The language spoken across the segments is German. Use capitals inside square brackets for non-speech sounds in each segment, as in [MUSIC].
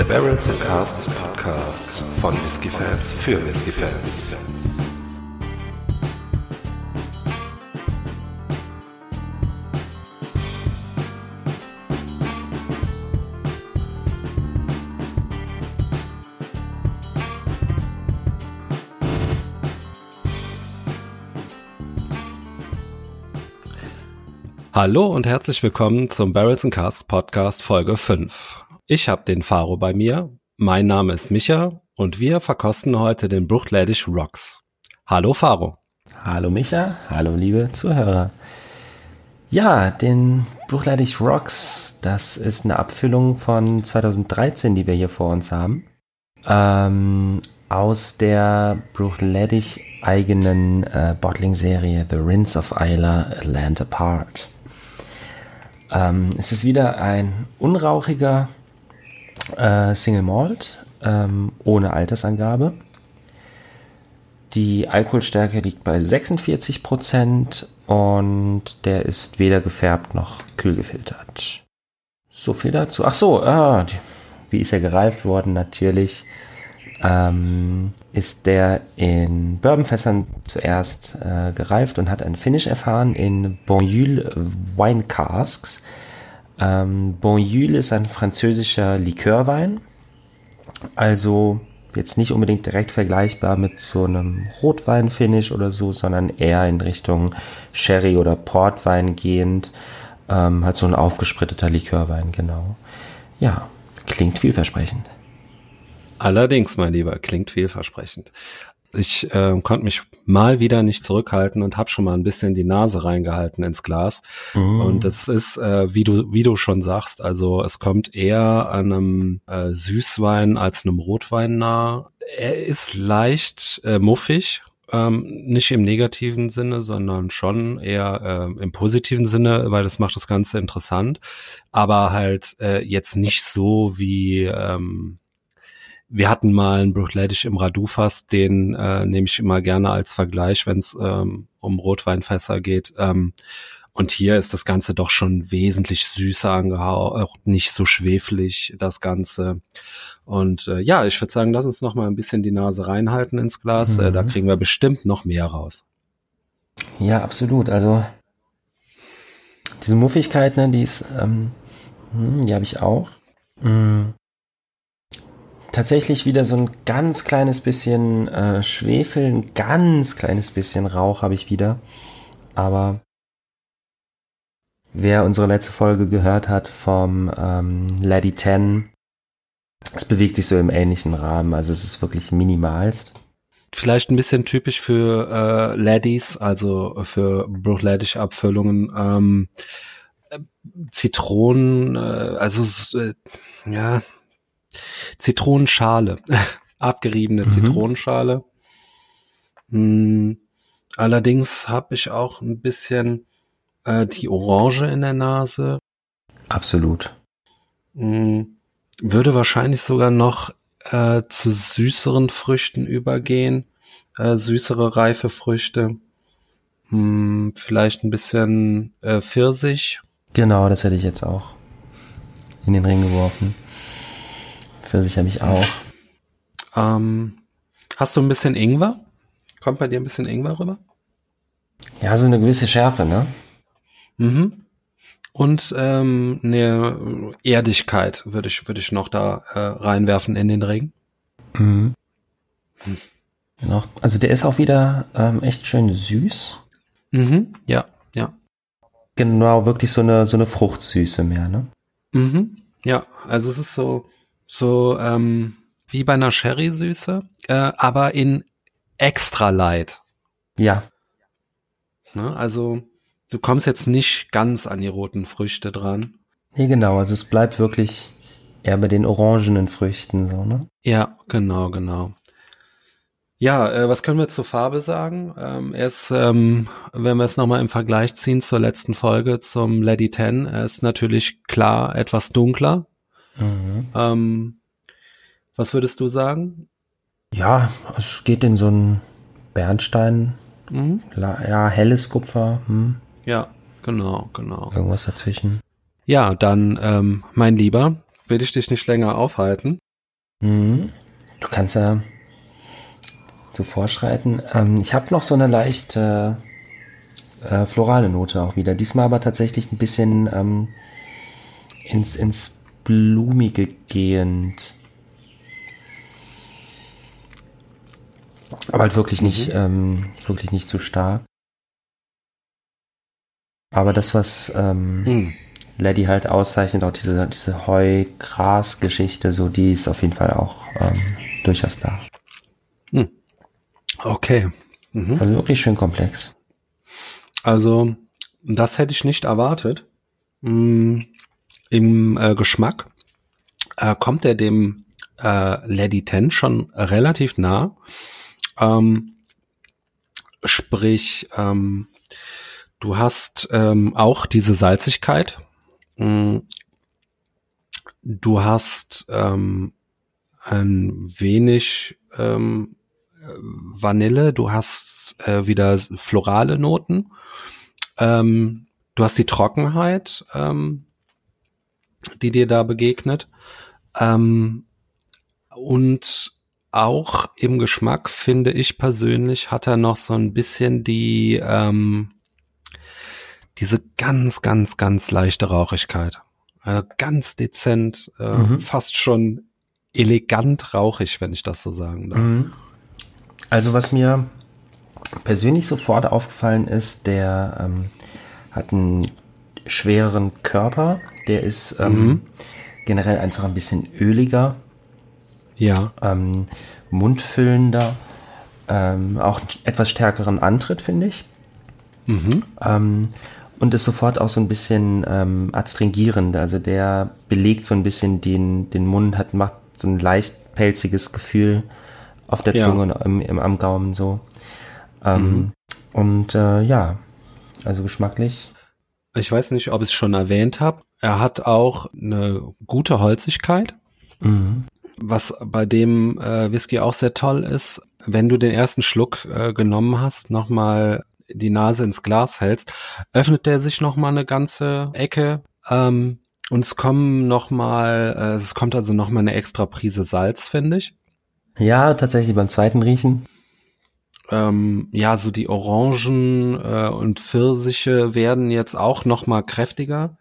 Der Barrels and Casts Podcast von Whisky-Fans für Whisky-Fans. Hallo und herzlich willkommen zum Barrels and Cast Podcast Folge 5. Ich habe den Faro bei mir. Mein Name ist Micha und wir verkosten heute den Bruchladish Rocks. Hallo Faro. Hallo Micha, hallo liebe Zuhörer. Ja, den Bruchladish Rocks, das ist eine Abfüllung von 2013, die wir hier vor uns haben. Ähm, aus der Bruchladish eigenen äh, Bottling-Serie The Rinse of Isla Land Apart. Ähm, es ist wieder ein unrauchiger äh, Single Malt ähm, ohne Altersangabe. Die Alkoholstärke liegt bei 46 Prozent und der ist weder gefärbt noch kühl gefiltert. So viel dazu. Ach so, ah, wie ist er gereift worden? Natürlich ähm, ist der in Bourbonfässern zuerst äh, gereift und hat ein Finish erfahren in Bonjul Wine Casks. Ähm, Bonjul ist ein französischer Likörwein, also jetzt nicht unbedingt direkt vergleichbar mit so einem Rotwein-Finish oder so, sondern eher in Richtung Sherry oder Portwein gehend. Ähm, halt so ein aufgespritteter Likörwein, genau. Ja, klingt vielversprechend. Allerdings, mein Lieber, klingt vielversprechend. Ich äh, konnte mich mal wieder nicht zurückhalten und habe schon mal ein bisschen die Nase reingehalten ins Glas. Mm. Und es ist, äh, wie du wie du schon sagst, also es kommt eher einem äh, Süßwein als einem Rotwein nah. Er ist leicht äh, muffig, ähm, nicht im negativen Sinne, sondern schon eher äh, im positiven Sinne, weil das macht das Ganze interessant. Aber halt äh, jetzt nicht so wie ähm, wir hatten mal einen Bruchladish im Radufas, den äh, nehme ich immer gerne als Vergleich, wenn es ähm, um Rotweinfässer geht. Ähm, und hier ist das Ganze doch schon wesentlich süßer angehaucht, auch nicht so schwefelig, das Ganze. Und äh, ja, ich würde sagen, lass uns noch mal ein bisschen die Nase reinhalten ins Glas. Mhm. Äh, da mhm. kriegen wir bestimmt noch mehr raus. Ja, absolut. Also diese Muffigkeit, ne, die ist, ähm, hm, die habe ich auch. Mhm tatsächlich wieder so ein ganz kleines bisschen äh, Schwefel, ein ganz kleines bisschen Rauch habe ich wieder. Aber wer unsere letzte Folge gehört hat vom ähm, Lady 10, es bewegt sich so im ähnlichen Rahmen. Also es ist wirklich minimalst. Vielleicht ein bisschen typisch für äh, Laddies, also für Bruchladish-Abfüllungen. Ähm, Zitronen, äh, also äh, ja, Zitronenschale, [LAUGHS] abgeriebene mhm. Zitronenschale. Hm, allerdings habe ich auch ein bisschen äh, die Orange in der Nase. Absolut. Hm, würde wahrscheinlich sogar noch äh, zu süßeren Früchten übergehen, äh, süßere reife Früchte. Hm, vielleicht ein bisschen äh, Pfirsich. Genau, das hätte ich jetzt auch in den Ring geworfen. Pfirsich habe ich auch. Ähm, hast du ein bisschen Ingwer? Kommt bei dir ein bisschen Ingwer rüber? Ja, so eine gewisse Schärfe, ne? Mhm. Und ähm, eine Erdigkeit würde ich, würde ich noch da äh, reinwerfen in den Ring. Mhm. Hm. Genau. Also der ist auch wieder ähm, echt schön süß. Mhm. Ja, ja. Genau, wirklich so eine, so eine Fruchtsüße mehr, ne? Mhm. Ja, also es ist so, so ähm, wie bei einer Sherry-Süße, äh, aber in extra light. Ja. Ne, also du kommst jetzt nicht ganz an die roten Früchte dran. Nee, genau, also es bleibt wirklich eher bei den orangenen Früchten so, ne? Ja, genau, genau. Ja, äh, was können wir zur Farbe sagen? Ähm, er ist, ähm, wenn wir es nochmal im Vergleich ziehen zur letzten Folge zum Lady 10, er ist natürlich klar etwas dunkler. Mhm. Ähm, was würdest du sagen? Ja, es geht in so ein Bernstein, mhm. ja, helles Kupfer. Hm. Ja, genau, genau. Irgendwas dazwischen. Ja, dann, ähm, mein Lieber, will ich dich nicht länger aufhalten. Mhm. Du kannst ja so vorschreiten. Ähm, ich habe noch so eine leichte äh, florale Note auch wieder. Diesmal aber tatsächlich ein bisschen ähm, ins, ins Blumige gehend. Aber halt wirklich nicht, mhm. ähm, wirklich nicht zu stark. Aber das, was ähm, mhm. Lady halt auszeichnet, auch diese, diese Heu-Gras-Geschichte, so, die ist auf jeden Fall auch ähm, durchaus da. Mhm. Okay. Mhm. Also wirklich schön komplex. Also, das hätte ich nicht erwartet. Mm, Im äh, Geschmack äh, kommt er dem äh, Lady Ten schon relativ nah. Ähm, sprich, ähm, du hast ähm, auch diese Salzigkeit. Mm, du hast ähm, ein wenig ähm, Vanille, du hast äh, wieder florale Noten, ähm, du hast die Trockenheit, ähm, die dir da begegnet. Ähm, und auch im Geschmack finde ich persönlich hat er noch so ein bisschen die ähm, diese ganz ganz ganz leichte Rauchigkeit, also ganz dezent, äh, mhm. fast schon elegant rauchig, wenn ich das so sagen darf. Mhm. Also was mir persönlich sofort aufgefallen ist, der ähm, hat einen schwereren Körper, der ist ähm, mhm. generell einfach ein bisschen öliger, ja, ähm, mundfüllender, ähm, auch etwas stärkeren Antritt finde ich. Mhm. Ähm, und ist sofort auch so ein bisschen ähm, adstringierend. Also der belegt so ein bisschen den, den Mund, hat, macht so ein leicht pelziges Gefühl auf der Zunge ja. und im, im, am Gaumen so. Ähm, mhm. Und äh, ja, also geschmacklich. Ich weiß nicht, ob ich es schon erwähnt habe. Er hat auch eine gute Holzigkeit. Mhm. Was bei dem äh, Whisky auch sehr toll ist, wenn du den ersten Schluck äh, genommen hast, nochmal die Nase ins Glas hältst, öffnet der sich nochmal eine ganze Ecke. Ähm, und es kommen nochmal, äh, es kommt also nochmal eine extra Prise Salz, finde ich. Ja, tatsächlich beim zweiten Riechen. Ähm, ja, so die Orangen äh, und Pfirsiche werden jetzt auch noch mal kräftiger,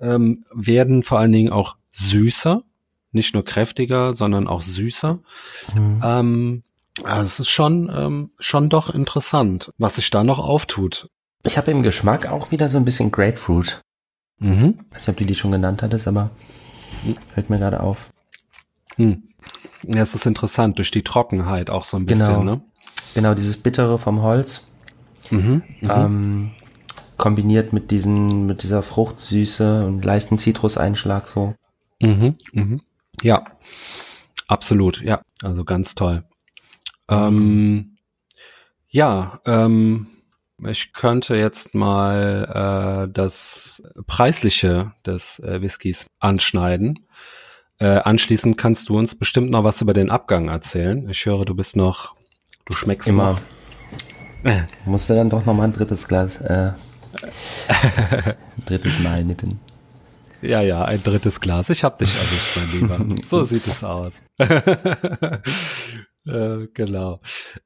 ähm, werden vor allen Dingen auch süßer, nicht nur kräftiger, sondern auch süßer. Mhm. Ähm, also es ist schon ähm, schon doch interessant, was sich da noch auftut. Ich habe im Geschmack auch wieder so ein bisschen Grapefruit. Mhm. Ich weiß nicht, ob du die schon genannt hattest, aber fällt mir gerade auf. Hm. Ja, es ist interessant, durch die Trockenheit auch so ein bisschen, genau. ne? Genau, dieses Bittere vom Holz. Mhm, mhm, ähm, kombiniert mit diesen, mit dieser Fruchtsüße und leichten Zitruseinschlag so. Mhm, mhm. Ja, absolut, ja, also ganz toll. Ähm, ja, ähm, ich könnte jetzt mal äh, das Preisliche des äh, Whiskys anschneiden. Äh, anschließend kannst du uns bestimmt noch was über den Abgang erzählen. Ich höre, du bist noch, du schmeckst immer. Noch. Musste dann doch noch mal ein drittes Glas, äh, drittes Mal nippen. Ja, ja, ein drittes Glas. Ich hab dich erwischt, mein Lieber. [LAUGHS] So sieht es aus. [LAUGHS] äh, genau.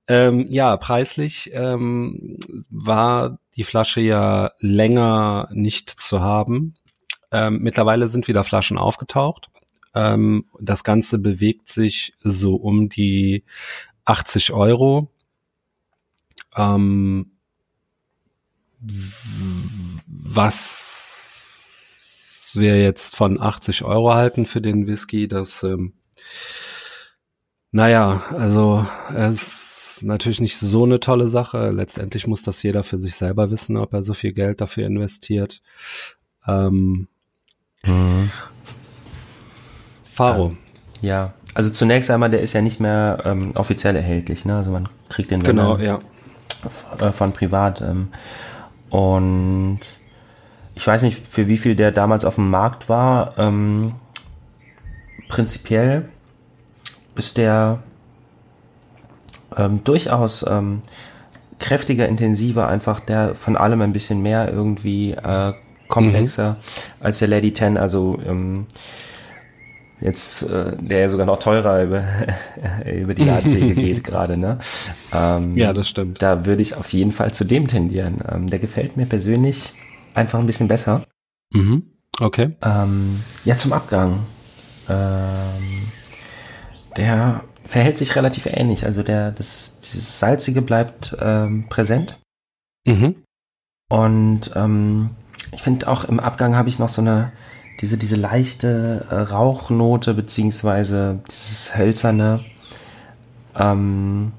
Ähm, ja, preislich ähm, war die Flasche ja länger nicht zu haben. Ähm, mittlerweile sind wieder Flaschen aufgetaucht. Ähm, das Ganze bewegt sich so um die 80 Euro. Ähm, was wir jetzt von 80 Euro halten für den Whisky, das, ähm, naja, also es ist natürlich nicht so eine tolle Sache. Letztendlich muss das jeder für sich selber wissen, ob er so viel Geld dafür investiert. Ähm, mhm. Faro. Ja, also zunächst einmal, der ist ja nicht mehr ähm, offiziell erhältlich, ne? Also man kriegt den genau, ja. Äh, von privat. Ähm, und ich weiß nicht, für wie viel der damals auf dem Markt war. Ähm, prinzipiell ist der ähm, durchaus ähm, kräftiger, intensiver, einfach der von allem ein bisschen mehr irgendwie äh, komplexer mhm. als der Lady 10. Also ähm, jetzt, äh, der ja sogar noch teurer über, [LAUGHS] über die Ladentheke [LAUGHS] geht gerade, ne? Ähm, ja, das stimmt. Da würde ich auf jeden Fall zu dem tendieren. Ähm, der gefällt mir persönlich einfach ein bisschen besser. Mhm. Okay. Ähm, ja, zum Abgang. Ähm, der verhält sich relativ ähnlich. Also der, das, dieses Salzige bleibt ähm, präsent. Mhm. Und ähm, ich finde auch im Abgang habe ich noch so eine, diese, diese leichte äh, Rauchnote, beziehungsweise dieses hölzerne. Ähm,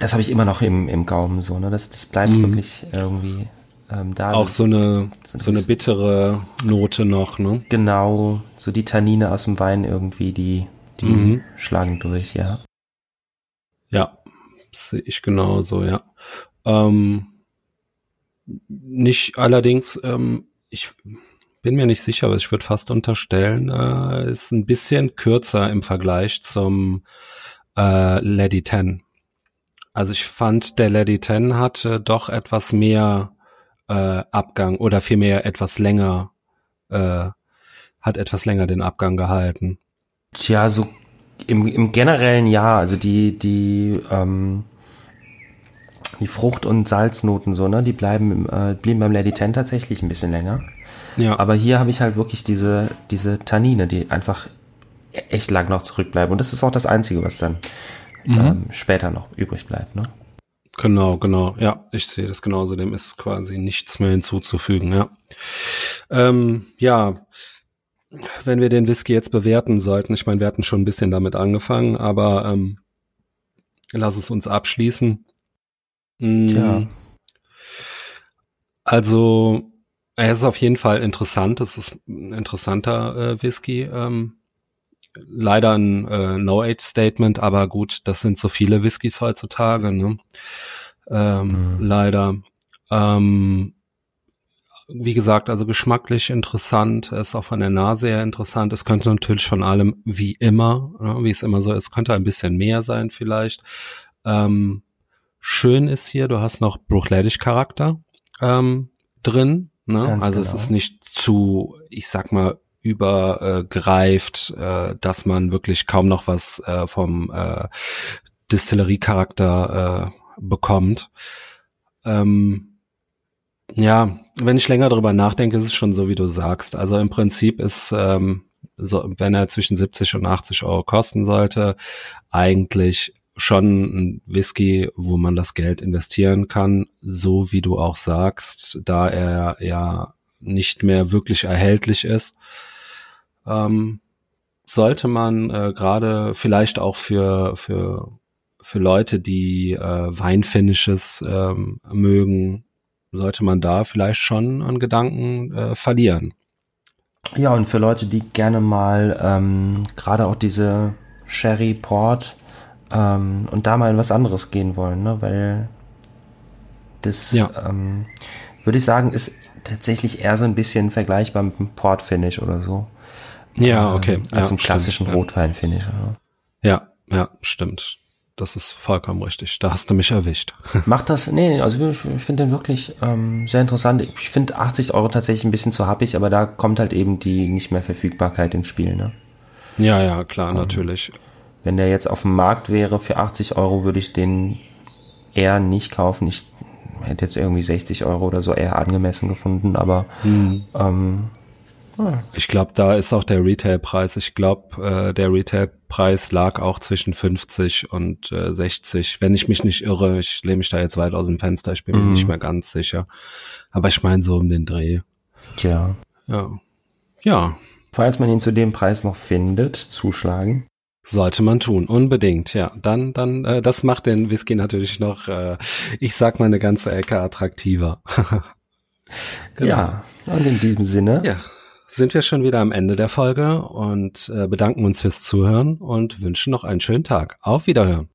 das habe ich immer noch im, im Gaumen so, ne? Das, das bleibt mhm. wirklich irgendwie ähm, da. Auch so eine, so eine bittere Note noch, ne? Genau, so die Tannine aus dem Wein irgendwie, die, die mhm. schlagen durch, ja. Ja, sehe ich genauso, ja. Ähm, nicht allerdings, ähm, ich bin mir nicht sicher, aber ich würde fast unterstellen, äh, ist ein bisschen kürzer im Vergleich zum äh, Lady 10. Also ich fand, der Lady 10 hatte doch etwas mehr äh, Abgang oder vielmehr etwas länger, äh, hat etwas länger den Abgang gehalten. Tja, so im, im generellen ja, also die, die, ähm, die Frucht- und Salznoten so, ne, die bleiben, äh, blieben beim Lady Ten tatsächlich ein bisschen länger. Ja. Aber hier habe ich halt wirklich diese, diese Tannine, die einfach echt lang noch zurückbleiben. Und das ist auch das Einzige, was dann mhm. ähm, später noch übrig bleibt, ne? Genau, genau. Ja, ich sehe das genauso. Dem ist quasi nichts mehr hinzuzufügen, ja. Ähm, ja, wenn wir den Whisky jetzt bewerten sollten, ich meine, wir hatten schon ein bisschen damit angefangen, aber ähm, lass es uns abschließen. Mhm. Ja. Also, er ist auf jeden Fall interessant. Es ist ein interessanter äh, Whisky. Ähm, leider ein äh, No-Age-Statement, aber gut, das sind so viele Whiskys heutzutage. Ne? Ähm, mhm. Leider. Ähm, wie gesagt, also geschmacklich interessant, ist auch von der Nase her interessant. Es könnte natürlich von allem, wie immer, ne, wie es immer so ist, könnte ein bisschen mehr sein vielleicht. Ähm, schön ist hier, du hast noch Bruchleidig-Charakter ähm, drin. Ne? also genau. es ist nicht zu, ich sag mal, übergreift, äh, äh, dass man wirklich kaum noch was äh, vom äh, Distillerie-Charakter äh, bekommt. Ähm, ja, wenn ich länger darüber nachdenke, ist es schon so, wie du sagst. Also im Prinzip ist, ähm, so, wenn er zwischen 70 und 80 Euro kosten sollte, eigentlich schon ein Whisky, wo man das Geld investieren kann, so wie du auch sagst, da er ja nicht mehr wirklich erhältlich ist, ähm, sollte man äh, gerade vielleicht auch für für für Leute, die äh, Weinfinishes ähm, mögen, sollte man da vielleicht schon an Gedanken äh, verlieren. Ja, und für Leute, die gerne mal ähm, gerade auch diese Sherry Port ähm, und da mal in was anderes gehen wollen, ne? weil das, ja. ähm, würde ich sagen, ist tatsächlich eher so ein bisschen vergleichbar mit einem Port-Finish oder so. Ja, ähm, okay. als ja, einem klassischen Rotwein-Finish. Ja. ja, ja, stimmt. Das ist vollkommen richtig. Da hast du mich erwischt. [LAUGHS] Macht das, nee, also ich, ich finde den wirklich ähm, sehr interessant. Ich finde 80 Euro tatsächlich ein bisschen zu happig, aber da kommt halt eben die nicht mehr Verfügbarkeit ins Spiel, ne? Ja, ja, klar, um, natürlich. Wenn der jetzt auf dem Markt wäre für 80 Euro, würde ich den eher nicht kaufen. Ich hätte jetzt irgendwie 60 Euro oder so eher angemessen gefunden, aber mhm. ähm, ich glaube, da ist auch der Retailpreis. Ich glaube, äh, der Retailpreis lag auch zwischen 50 und äh, 60. Wenn ich mich nicht irre, ich lehne mich da jetzt weit aus dem Fenster, ich bin mhm. mir nicht mehr ganz sicher. Aber ich meine so um den Dreh. Tja. Ja. Ja. Falls man ihn zu dem Preis noch findet, zuschlagen. Sollte man tun, unbedingt, ja. Dann, dann, äh, das macht den Whisky natürlich noch, äh, ich sag mal, eine ganze Ecke attraktiver. [LAUGHS] genau. Ja, und in diesem Sinne. Ja sind wir schon wieder am Ende der Folge und äh, bedanken uns fürs Zuhören und wünschen noch einen schönen Tag. Auf Wiederhören.